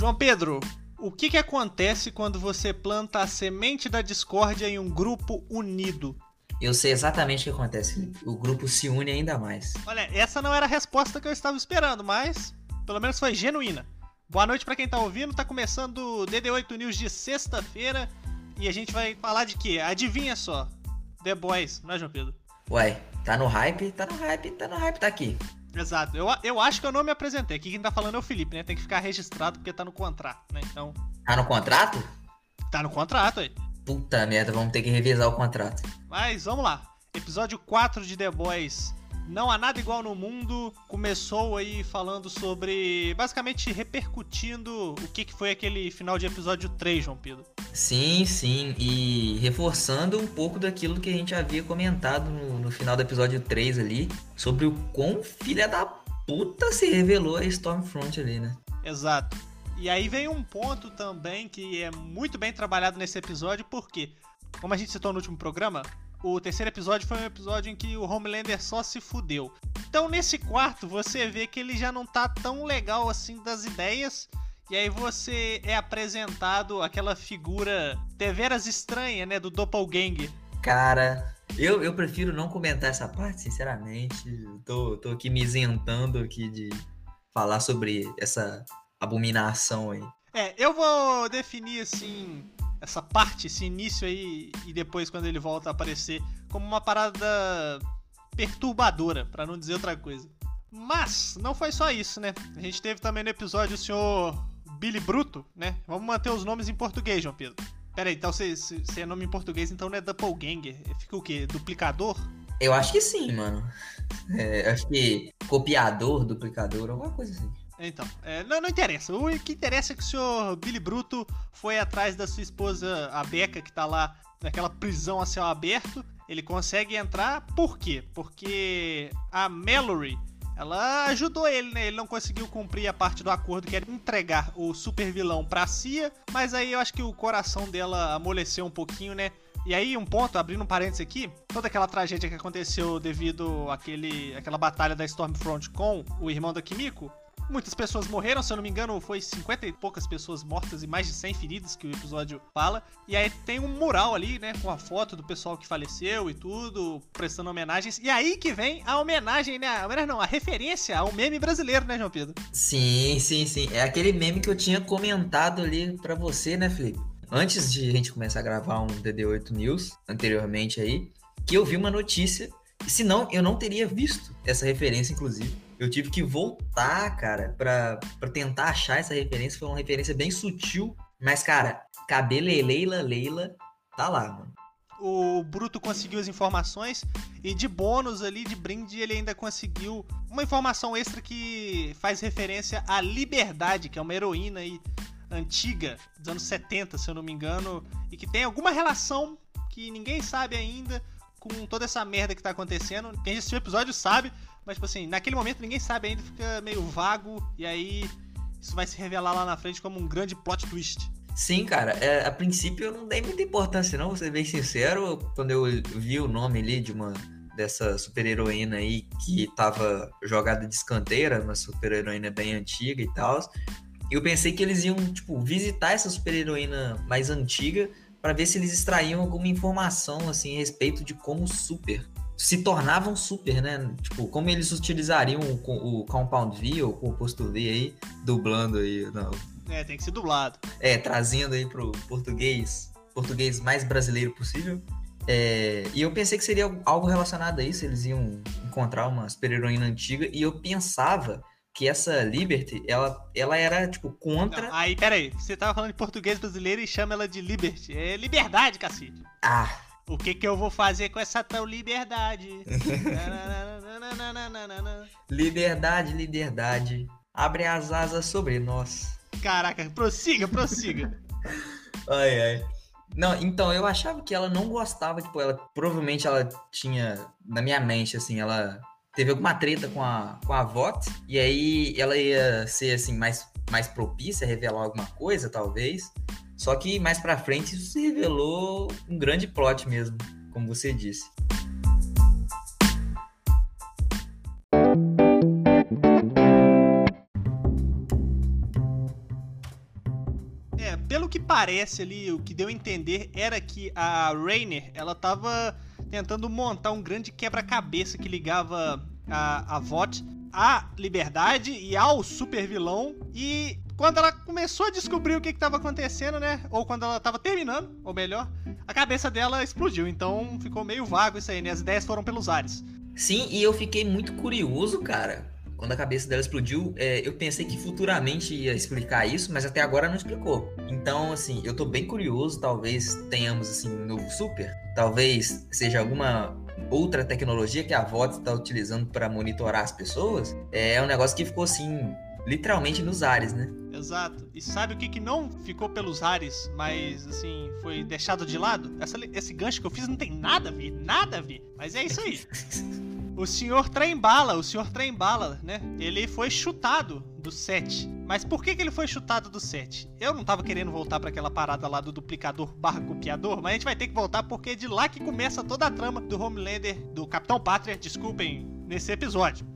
João Pedro, o que, que acontece quando você planta a semente da discórdia em um grupo unido? Eu sei exatamente o que acontece. O grupo se une ainda mais. Olha, essa não era a resposta que eu estava esperando, mas pelo menos foi genuína. Boa noite para quem tá ouvindo. Tá começando o DD8 News de sexta-feira e a gente vai falar de quê? Adivinha só. The Boys, não é, João Pedro? Ué, tá no hype, tá no hype, tá no hype, tá aqui. Exato. Eu, eu acho que eu não me apresentei. Aqui quem tá falando é o Felipe, né? Tem que ficar registrado porque tá no contrato, né? Então. Tá no contrato? Tá no contrato aí. Puta merda, vamos ter que revisar o contrato. Mas vamos lá. Episódio 4 de The Boys. Não há nada igual no mundo. Começou aí falando sobre. Basicamente repercutindo o que, que foi aquele final de episódio 3, João Pedro. Sim, sim. E reforçando um pouco daquilo que a gente havia comentado no, no final do episódio 3 ali. Sobre o quão filha da puta se revelou a Stormfront ali, né? Exato. E aí vem um ponto também que é muito bem trabalhado nesse episódio, porque, como a gente citou no último programa, o terceiro episódio foi um episódio em que o Homelander só se fudeu. Então nesse quarto você vê que ele já não tá tão legal assim das ideias. E aí você é apresentado aquela figura deveras estranha, né, do Doppelganger. Cara, eu, eu prefiro não comentar essa parte, sinceramente. Tô, tô aqui me isentando aqui de falar sobre essa abominação aí. É, eu vou definir assim essa parte, esse início aí e depois quando ele volta a aparecer como uma parada perturbadora, para não dizer outra coisa. Mas não foi só isso, né? A gente teve também no episódio o senhor Billy Bruto, né? Vamos manter os nomes em português, João Pedro. Pera aí, então se, se, se é nome em português, então não é Doppelganger. Fica o quê? Duplicador? Eu acho que sim, mano. É, acho que copiador, duplicador, alguma coisa assim. Então, é, não, não interessa. O que interessa é que o senhor Billy Bruto foi atrás da sua esposa, a Becca, que tá lá naquela prisão a céu aberto. Ele consegue entrar, por quê? Porque a Mallory, ela ajudou ele, né? Ele não conseguiu cumprir a parte do acordo que era entregar o super vilão pra Cia, mas aí eu acho que o coração dela amoleceu um pouquinho, né? E aí, um ponto, abrindo um parênteses aqui, toda aquela tragédia que aconteceu devido àquele, àquela batalha da Stormfront com o irmão da Kimiko, Muitas pessoas morreram, se eu não me engano, foi 50 e poucas pessoas mortas e mais de 100 feridas que o episódio fala. E aí tem um mural ali, né, com a foto do pessoal que faleceu e tudo, prestando homenagens. E aí que vem a homenagem, né? A homenagem não, a referência ao meme brasileiro, né, João Pedro? Sim, sim, sim. É aquele meme que eu tinha comentado ali para você, né, Felipe? Antes de a gente começar a gravar um DD8 News, anteriormente aí, que eu vi uma notícia. Senão, eu não teria visto essa referência, inclusive eu tive que voltar, cara, pra, pra tentar achar essa referência. Foi uma referência bem sutil. Mas, cara, cabelo Leila Leila tá lá, mano. O Bruto conseguiu as informações e de bônus ali, de brinde, ele ainda conseguiu uma informação extra que faz referência à Liberdade, que é uma heroína aí antiga, dos anos 70, se eu não me engano, e que tem alguma relação que ninguém sabe ainda com toda essa merda que tá acontecendo. Quem assistiu o episódio sabe, mas, tipo assim, naquele momento ninguém sabe ainda, fica meio vago, e aí isso vai se revelar lá na frente como um grande plot twist. Sim, cara, é, a princípio eu não dei muita importância, não, vou ser bem sincero. Quando eu vi o nome ali de uma dessa super-heroína aí que tava jogada de escanteira, uma super-heroína bem antiga e tal. Eu pensei que eles iam, tipo, visitar essa super-heroína mais antiga para ver se eles extraíam alguma informação, assim, a respeito de como super se tornavam super, né? Tipo, como eles utilizariam o, o Compound V ou o composto V aí, dublando aí. Não. É, tem que ser dublado. É, trazendo aí pro português, português mais brasileiro possível. É, e eu pensei que seria algo relacionado a isso, eles iam encontrar uma super-heroína antiga, e eu pensava que essa Liberty, ela, ela era, tipo, contra... Não, aí, peraí, você tava falando de português brasileiro e chama ela de Liberty. É liberdade, cacete. Ah, o que que eu vou fazer com essa tal liberdade? liberdade, liberdade. Abre as asas sobre nós. Caraca, prossiga, prossiga. ai, ai. Não, então eu achava que ela não gostava, tipo, ela provavelmente ela tinha na minha mente assim, ela teve alguma treta com a com a Vox e aí ela ia ser assim mais mais propícia a revelar alguma coisa, talvez. Só que mais para frente isso se revelou um grande plot mesmo, como você disse. que parece ali, o que deu a entender era que a Rainer, ela tava tentando montar um grande quebra-cabeça que ligava a, a VOT à liberdade e ao super vilão. E quando ela começou a descobrir o que estava acontecendo, né? Ou quando ela estava terminando, ou melhor, a cabeça dela explodiu. Então ficou meio vago isso aí, né? As ideias foram pelos ares. Sim, e eu fiquei muito curioso, cara. Quando a cabeça dela explodiu, é, eu pensei que futuramente ia explicar isso, mas até agora não explicou. Então, assim, eu tô bem curioso. Talvez tenhamos, assim, um novo super. Talvez seja alguma outra tecnologia que a VOT está utilizando para monitorar as pessoas. É um negócio que ficou, assim, literalmente nos ares, né? Exato. E sabe o que, que não ficou pelos ares, mas assim, foi deixado de lado? Essa, esse gancho que eu fiz não tem nada a ver, nada a ver. Mas é isso aí. o senhor Trembala, o senhor Trembala, né? Ele foi chutado do set. Mas por que, que ele foi chutado do set? Eu não tava querendo voltar para aquela parada lá do duplicador barra copiador, mas a gente vai ter que voltar porque é de lá que começa toda a trama do Homelander, do Capitão Pátria, desculpem, nesse episódio.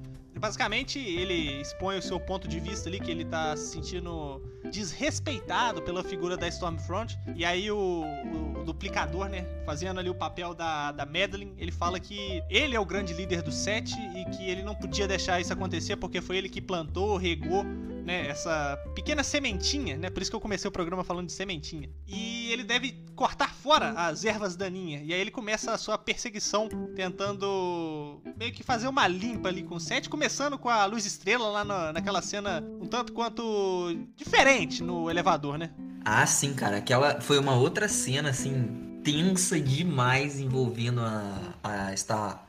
Basicamente, ele expõe o seu ponto de vista ali, que ele tá se sentindo desrespeitado pela figura da Stormfront. E aí o, o, o, duplicador, né, fazendo ali o papel da, da Madeline, ele fala que ele é o grande líder do set e que ele não podia deixar isso acontecer porque foi ele que plantou, regou né, essa pequena sementinha, né? Por isso que eu comecei o programa falando de sementinha. E ele deve cortar fora as ervas daninhas. E aí ele começa a sua perseguição, tentando meio que fazer uma limpa ali com o set, começando com a luz estrela lá na, naquela cena um tanto quanto diferente no elevador, né? Ah, sim, cara. Aquela foi uma outra cena, assim, tensa demais envolvendo a, a esta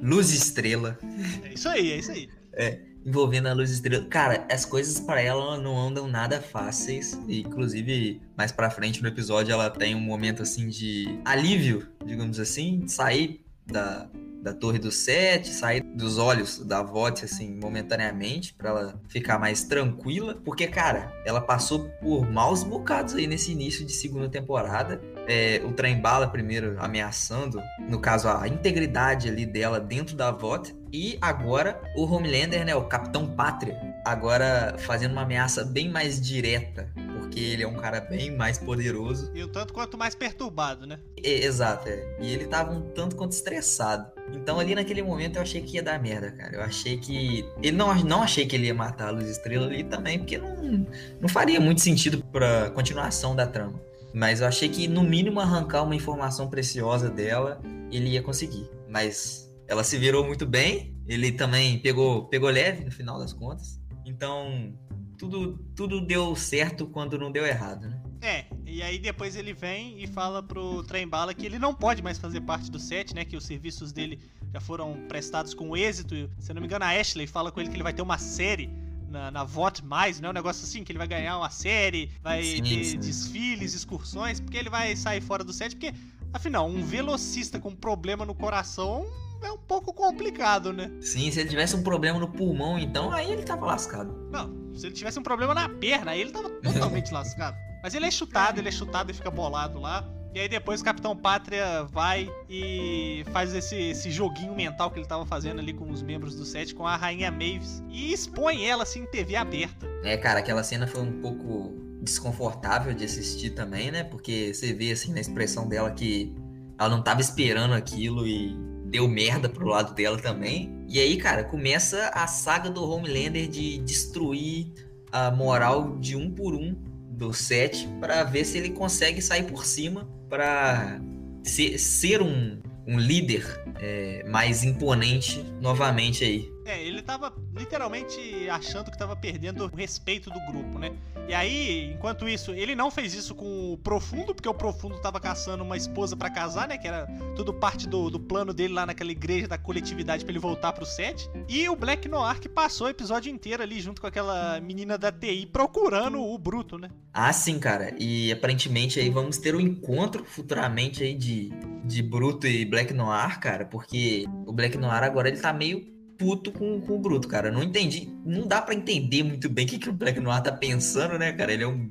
luz estrela. É isso aí, é isso aí. É envolvendo a luz estrela. Cara, as coisas para ela não andam nada fáceis. E, inclusive, mais pra frente no episódio, ela tem um momento assim de alívio, digamos assim, sair da, da torre do sete, sair dos olhos da Vote, assim, momentaneamente, para ela ficar mais tranquila. Porque, cara, ela passou por maus bocados aí nesse início de segunda temporada. É, o trem bala primeiro ameaçando, no caso, a integridade ali dela dentro da Vote. E agora o Homelander, né, o Capitão Pátria, agora fazendo uma ameaça bem mais direta porque ele é um cara bem mais poderoso. E o tanto quanto mais perturbado, né? É, exato, é. E ele tava um tanto quanto estressado. Então ali naquele momento eu achei que ia dar merda, cara. Eu achei que. Ele não, não achei que ele ia matar a Luz Estrela ali também, porque não, não faria muito sentido pra continuação da trama. Mas eu achei que, no mínimo, arrancar uma informação preciosa dela, ele ia conseguir. Mas ela se virou muito bem. Ele também pegou, pegou leve no final das contas. Então, tudo, tudo deu certo quando não deu errado, né? É, e aí depois ele vem e fala pro Trembala que ele não pode mais fazer parte do set, né? Que os serviços dele já foram prestados com êxito. Se eu não me engano, a Ashley fala com ele que ele vai ter uma série na, na Vote Mais, né? Um negócio assim, que ele vai ganhar uma série, vai sim, ter sim. desfiles, excursões, porque ele vai sair fora do set, porque, afinal, um velocista com problema no coração é um pouco complicado, né? Sim, se ele tivesse um problema no pulmão, então, aí ele tava lascado. Não, se ele tivesse um problema na perna, aí ele tava totalmente lascado. Mas ele é chutado, ele é chutado e fica bolado lá. E aí depois o Capitão Pátria vai e faz esse, esse joguinho mental que ele tava fazendo ali com os membros do set, com a Rainha Mavis, e expõe ela assim em TV aberta. É, cara, aquela cena foi um pouco desconfortável de assistir também, né? Porque você vê assim na expressão dela que ela não tava esperando aquilo e deu merda pro lado dela também. E aí, cara, começa a saga do Homelander de destruir a moral de um por um do set para ver se ele consegue sair por cima para ser, ser um, um líder é, mais imponente novamente aí. É, ele tava literalmente achando que tava perdendo o respeito do grupo, né? E aí, enquanto isso, ele não fez isso com o Profundo, porque o Profundo tava caçando uma esposa para casar, né? Que era tudo parte do, do plano dele lá naquela igreja da coletividade para ele voltar pro set. E o Black Noir que passou o episódio inteiro ali junto com aquela menina da TI procurando o Bruto, né? Ah, sim, cara. E aparentemente aí vamos ter um encontro futuramente aí de, de Bruto e Black Noir, cara, porque o Black Noir agora ele tá meio puto com, com o Bruto, cara. Não entendi. Não dá para entender muito bem o que, que o Black Noir tá pensando, né, cara? Ele é um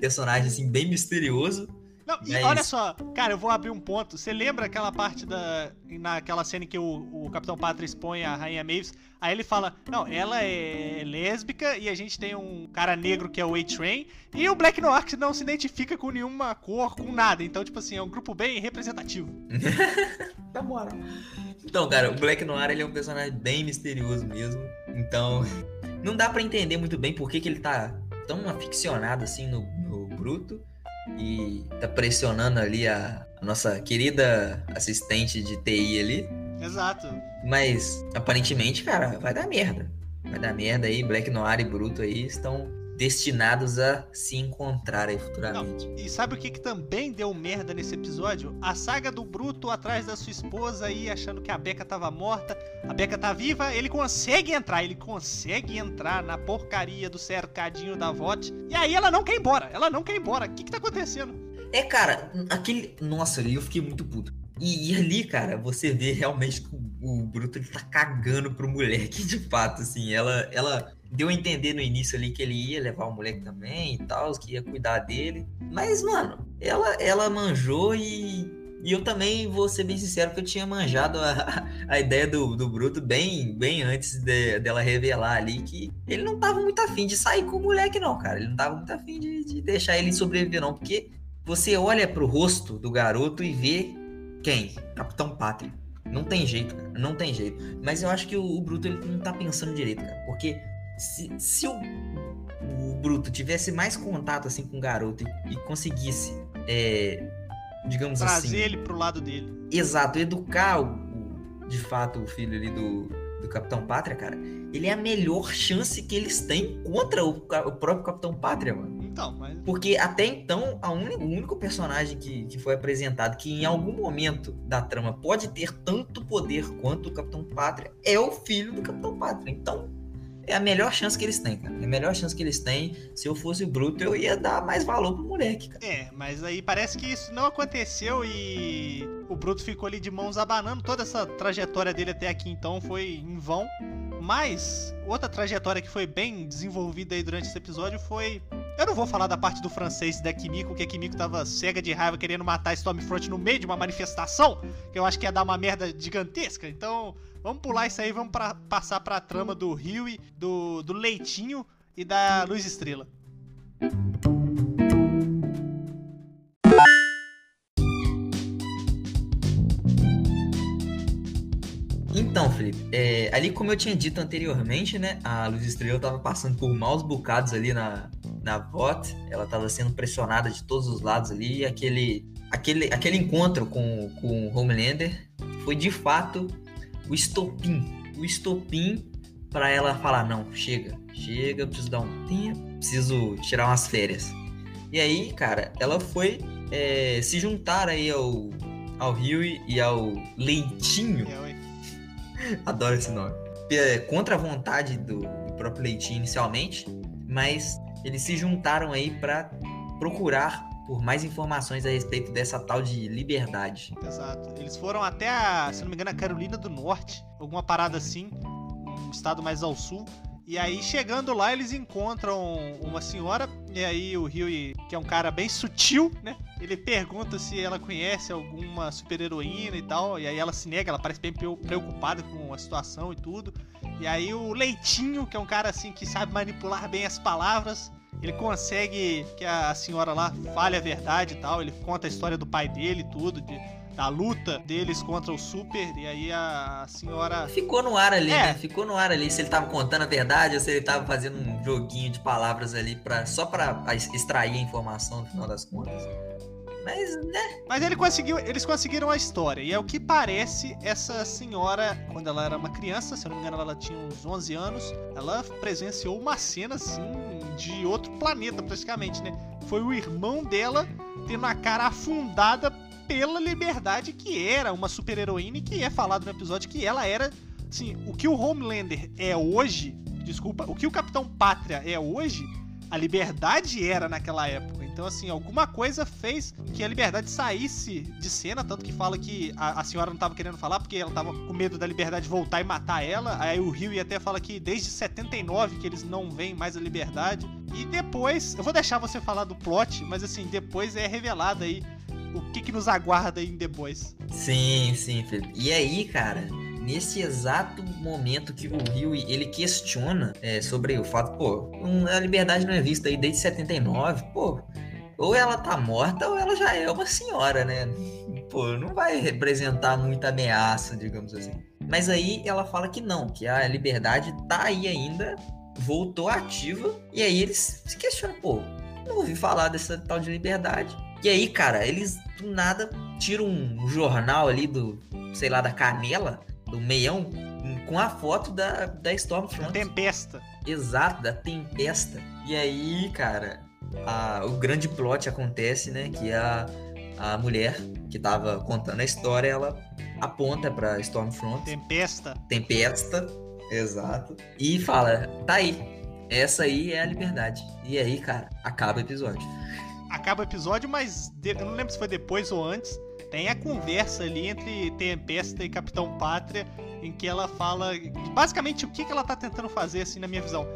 personagem, assim, bem misterioso. Não, e É olha isso. só, cara, eu vou abrir um ponto. Você lembra aquela parte da. naquela cena em que o, o Capitão Pátria expõe a Rainha Mavis? Aí ele fala: Não, ela é lésbica e a gente tem um cara negro que é o A-Train. E o Black Noir que não se identifica com nenhuma cor, com nada. Então, tipo assim, é um grupo bem representativo. Na moral. Então, cara, o Black Noir ele é um personagem bem misterioso mesmo. Então, não dá pra entender muito bem por que, que ele tá tão aficionado assim no, no Bruto e tá pressionando ali a, a nossa querida assistente de TI ali. Exato. Mas aparentemente, cara, vai dar merda. Vai dar merda aí. Black Noir e Bruto aí estão destinados a se encontrar aí futuramente. E sabe o que, que também deu merda nesse episódio? A saga do Bruto atrás da sua esposa aí, achando que a Becca tava morta. A Becca tá viva, ele consegue entrar, ele consegue entrar na porcaria do cercadinho da VOT. E aí ela não quer ir embora, ela não quer ir embora. O que, que tá acontecendo? É, cara, aquele. Nossa, ali eu fiquei muito puto. E, e ali, cara, você vê realmente que o, o Bruto ele tá cagando pro moleque, de fato, assim. Ela, ela deu a entender no início ali que ele ia levar o moleque também e tal, que ia cuidar dele. Mas, mano, ela, ela manjou e. E eu também vou ser bem sincero que eu tinha manjado a, a ideia do, do Bruto bem, bem antes de- dela revelar ali que ele não tava muito afim de sair com o moleque, não, cara. Ele não tava muito afim de, de deixar ele sobreviver, não. Porque você olha pro rosto do garoto e vê quem? Capitão Pátria. Não tem jeito, cara. Não tem jeito. Mas eu acho que o, o Bruto ele não tá pensando direito, cara. Porque se, se o, o Bruto tivesse mais contato assim com o garoto e, e conseguisse, é, digamos Trazer assim, ele pro lado dele. exato, educar o, o- de fato o filho ali do, do Capitão Pátria, cara, ele é a melhor chance que eles têm contra o, o próprio Capitão Pátria, mano. Então, mas. Porque até então, o único personagem que, que foi apresentado que em algum momento da trama pode ter tanto poder quanto o Capitão Pátria é o filho do Capitão Pátria. Então, é a melhor chance que eles têm, cara. É a melhor chance que eles têm. Se eu fosse o Bruto, eu ia dar mais valor pro moleque, cara. É, mas aí parece que isso não aconteceu e o Bruto ficou ali de mãos abanando. Toda essa trajetória dele até aqui então foi em vão. Mas outra trajetória que foi bem desenvolvida aí durante esse episódio foi. Eu não vou falar da parte do francês da Kimiko, que a Kimiko tava cega de raiva querendo matar Stormfront no meio de uma manifestação, que eu acho que ia dar uma merda gigantesca. Então, vamos pular isso aí, vamos pra, passar pra trama do Rio, do, do Leitinho e da Luz Estrela. Então, Felipe, é, ali como eu tinha dito anteriormente, né? A Luz Estrela tava passando por maus bocados ali na, na VOT. Ela tava sendo pressionada de todos os lados ali. E aquele, aquele, aquele encontro com, com o Homelander foi de fato o estopim. O estopim para ela falar: não, chega, chega, preciso dar um tempo, preciso tirar umas férias. E aí, cara, ela foi é, se juntar aí ao, ao Rio e ao Leitinho. É. Adoro esse nome. É, contra a vontade do, do próprio Leitinho inicialmente, mas eles se juntaram aí pra procurar por mais informações a respeito dessa tal de liberdade. Exato. Eles foram até a, se não me engano, a Carolina do Norte, alguma parada assim, um estado mais ao sul. E aí, chegando lá, eles encontram uma senhora, e aí o Rio, que é um cara bem sutil, né? Ele pergunta se ela conhece alguma super-heroína e tal, e aí ela se nega, ela parece bem preo- preocupada com a situação e tudo. E aí o Leitinho, que é um cara assim que sabe manipular bem as palavras, ele consegue que a senhora lá fale a verdade e tal. Ele conta a história do pai dele e tudo, de- da luta deles contra o Super. E aí a senhora. Ficou no ar ali, É. né? Ficou no ar ali se ele tava contando a verdade ou se ele tava fazendo um joguinho de palavras ali pra, só pra extrair a informação no final das contas. Mas, né? Mas ele conseguiu, eles conseguiram a história. E é o que parece essa senhora, quando ela era uma criança, se eu não me engano, ela tinha uns 11 anos. Ela presenciou uma cena assim de outro planeta, praticamente, né? Foi o irmão dela tendo a cara afundada pela liberdade que era uma super-heroína e que é falado no episódio que ela era, assim, o que o Homelander é hoje, desculpa, o que o Capitão Pátria é hoje, a liberdade era naquela época. Então, assim, alguma coisa fez que a liberdade saísse de cena, tanto que fala que a, a senhora não tava querendo falar porque ela tava com medo da liberdade voltar e matar ela. Aí o Rio até fala que desde 79 que eles não veem mais a liberdade. E depois, eu vou deixar você falar do plot, mas assim, depois é revelado aí o que, que nos aguarda em The Boys. Sim, sim, Felipe. E aí, cara, nesse exato momento que o Rio ele questiona é, sobre o fato, pô, a liberdade não é vista aí desde 79, pô, ou ela tá morta ou ela já é uma senhora, né? Pô, não vai representar muita ameaça, digamos assim. Mas aí ela fala que não, que a liberdade tá aí ainda, voltou ativa, e aí eles se questionam, pô, não ouvi falar dessa tal de liberdade. E aí, cara, eles do nada tiram um jornal ali do, sei lá, da canela, do meião, com a foto da, da Stormfront. Tempesta. Exato, da Tempesta. E aí, cara, a, o grande plot acontece, né? Que a, a mulher que tava contando a história, ela aponta pra Stormfront. Tempesta. Tempesta, exato. E fala, tá aí. Essa aí é a liberdade. E aí, cara, acaba o episódio. Acaba o episódio, mas eu não lembro se foi depois ou antes. Tem a conversa ali entre Tempesta e Capitão Pátria, em que ela fala basicamente o que, que ela tá tentando fazer, assim, na minha visão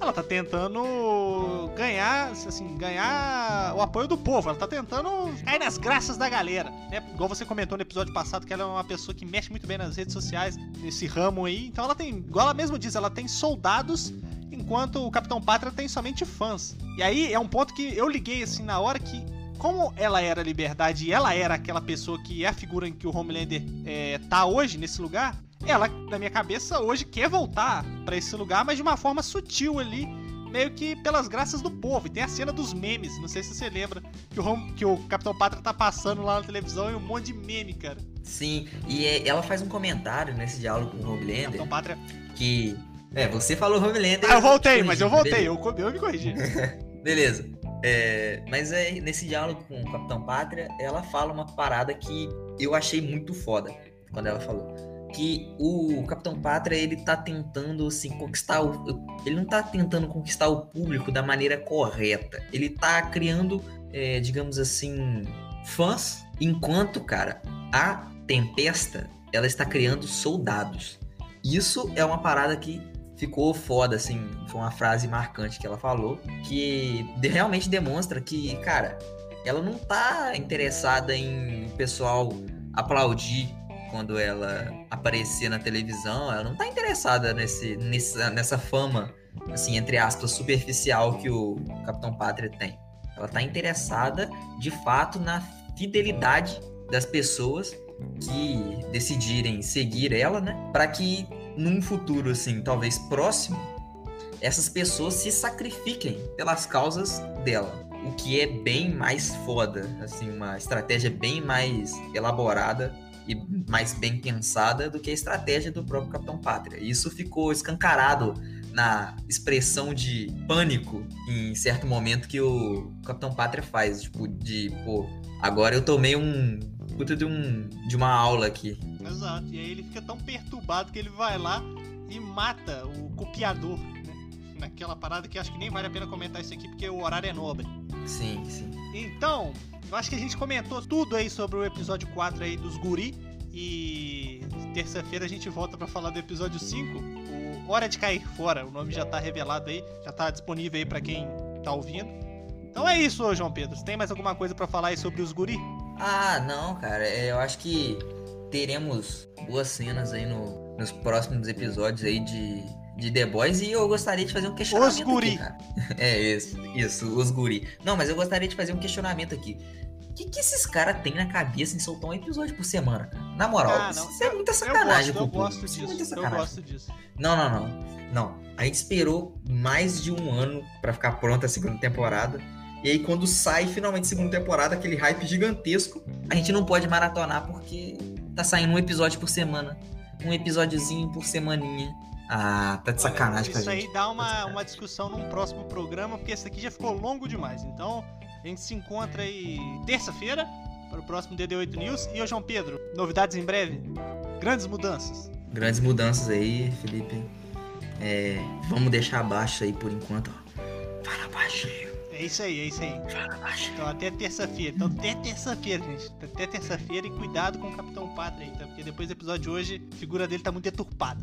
ela tá tentando ganhar, assim, ganhar o apoio do povo. Ela tá tentando cair nas graças da galera, né? Igual você comentou no episódio passado que ela é uma pessoa que mexe muito bem nas redes sociais, nesse ramo aí. Então ela tem, igual ela mesma diz, ela tem soldados, enquanto o Capitão Pátria tem somente fãs. E aí é um ponto que eu liguei assim na hora que como ela era a liberdade e ela era aquela pessoa que é a figura em que o Homelander é, tá hoje nesse lugar, ela, na minha cabeça, hoje quer voltar para esse lugar, mas de uma forma sutil ali, meio que pelas graças do povo. E tem a cena dos memes, não sei se você lembra, que o, que o Capitão Pátria tá passando lá na televisão e um monte de meme, cara. Sim, e é, ela faz um comentário nesse diálogo com o Homelander. Capitão Pátria. Que. É, você falou Homelander. Ah, eu voltei, mas eu voltei, eu, eu me corrigi. beleza. É, mas é, nesse diálogo com o Capitão Pátria, ela fala uma parada que eu achei muito foda quando ela falou que o Capitão Pátria ele tá tentando assim conquistar o, ele não tá tentando conquistar o público da maneira correta. Ele tá criando é, digamos assim fãs enquanto cara a Tempesta ela está criando soldados. Isso é uma parada que ficou foda assim foi uma frase marcante que ela falou que realmente demonstra que cara ela não tá interessada em pessoal aplaudir quando ela aparecer na televisão, ela não tá interessada nesse, nessa, nessa fama, assim, entre aspas, superficial que o Capitão Pátria tem. Ela tá interessada, de fato, na fidelidade das pessoas que decidirem seguir ela, né? Para que num futuro, assim, talvez próximo, essas pessoas se sacrifiquem pelas causas dela. O que é bem mais foda, assim, uma estratégia bem mais elaborada e mais bem pensada do que a estratégia do próprio Capitão Pátria. Isso ficou escancarado na expressão de pânico em certo momento que o Capitão Pátria faz, tipo, de, pô, agora eu tomei um puta de um de uma aula aqui. Exato. E aí ele fica tão perturbado que ele vai lá e mata o copiador, né? Naquela parada que acho que nem vale a pena comentar isso aqui porque o horário é nobre. Sim, sim. Então, eu acho que a gente comentou tudo aí sobre o episódio 4 aí dos guri. E terça-feira a gente volta para falar do episódio 5, o Hora de Cair Fora. O nome já tá revelado aí, já tá disponível aí para quem tá ouvindo. Então é isso, João Pedro. Você tem mais alguma coisa para falar aí sobre os guri? Ah, não, cara. É, eu acho que teremos boas cenas aí no, nos próximos episódios aí de de The Boys e eu gostaria de fazer um questionamento. Os guri. Aqui, cara. É isso, isso, os guri. Não, mas eu gostaria de fazer um questionamento aqui. O que, que esses caras têm na cabeça em soltar um episódio por semana, cara? Na moral, ah, não, isso é muita sacanagem, Eu gosto, eu gosto disso. É. Eu gosto disso. Não, não, não. Não. A gente esperou mais de um ano para ficar pronta a segunda temporada. E aí, quando sai finalmente a segunda temporada, aquele hype gigantesco, a gente não pode maratonar porque tá saindo um episódio por semana. Um episódiozinho por semaninha. Ah, tá de sacanagem Olha, Isso aí dá uma, tá uma discussão num próximo programa, porque esse aqui já ficou longo demais. Então, a gente se encontra aí terça-feira para o próximo DD8 News. E, ô João Pedro, novidades em breve? Grandes mudanças. Grandes mudanças aí, Felipe. É, vamos deixar abaixo aí por enquanto, ó. Fala baixinho. É isso aí, é isso aí. Fala baixinho. Então até terça-feira. Então até terça-feira, gente. Até terça-feira e cuidado com o Capitão Pátria aí, tá? Porque depois do episódio de hoje, a figura dele tá muito deturpada.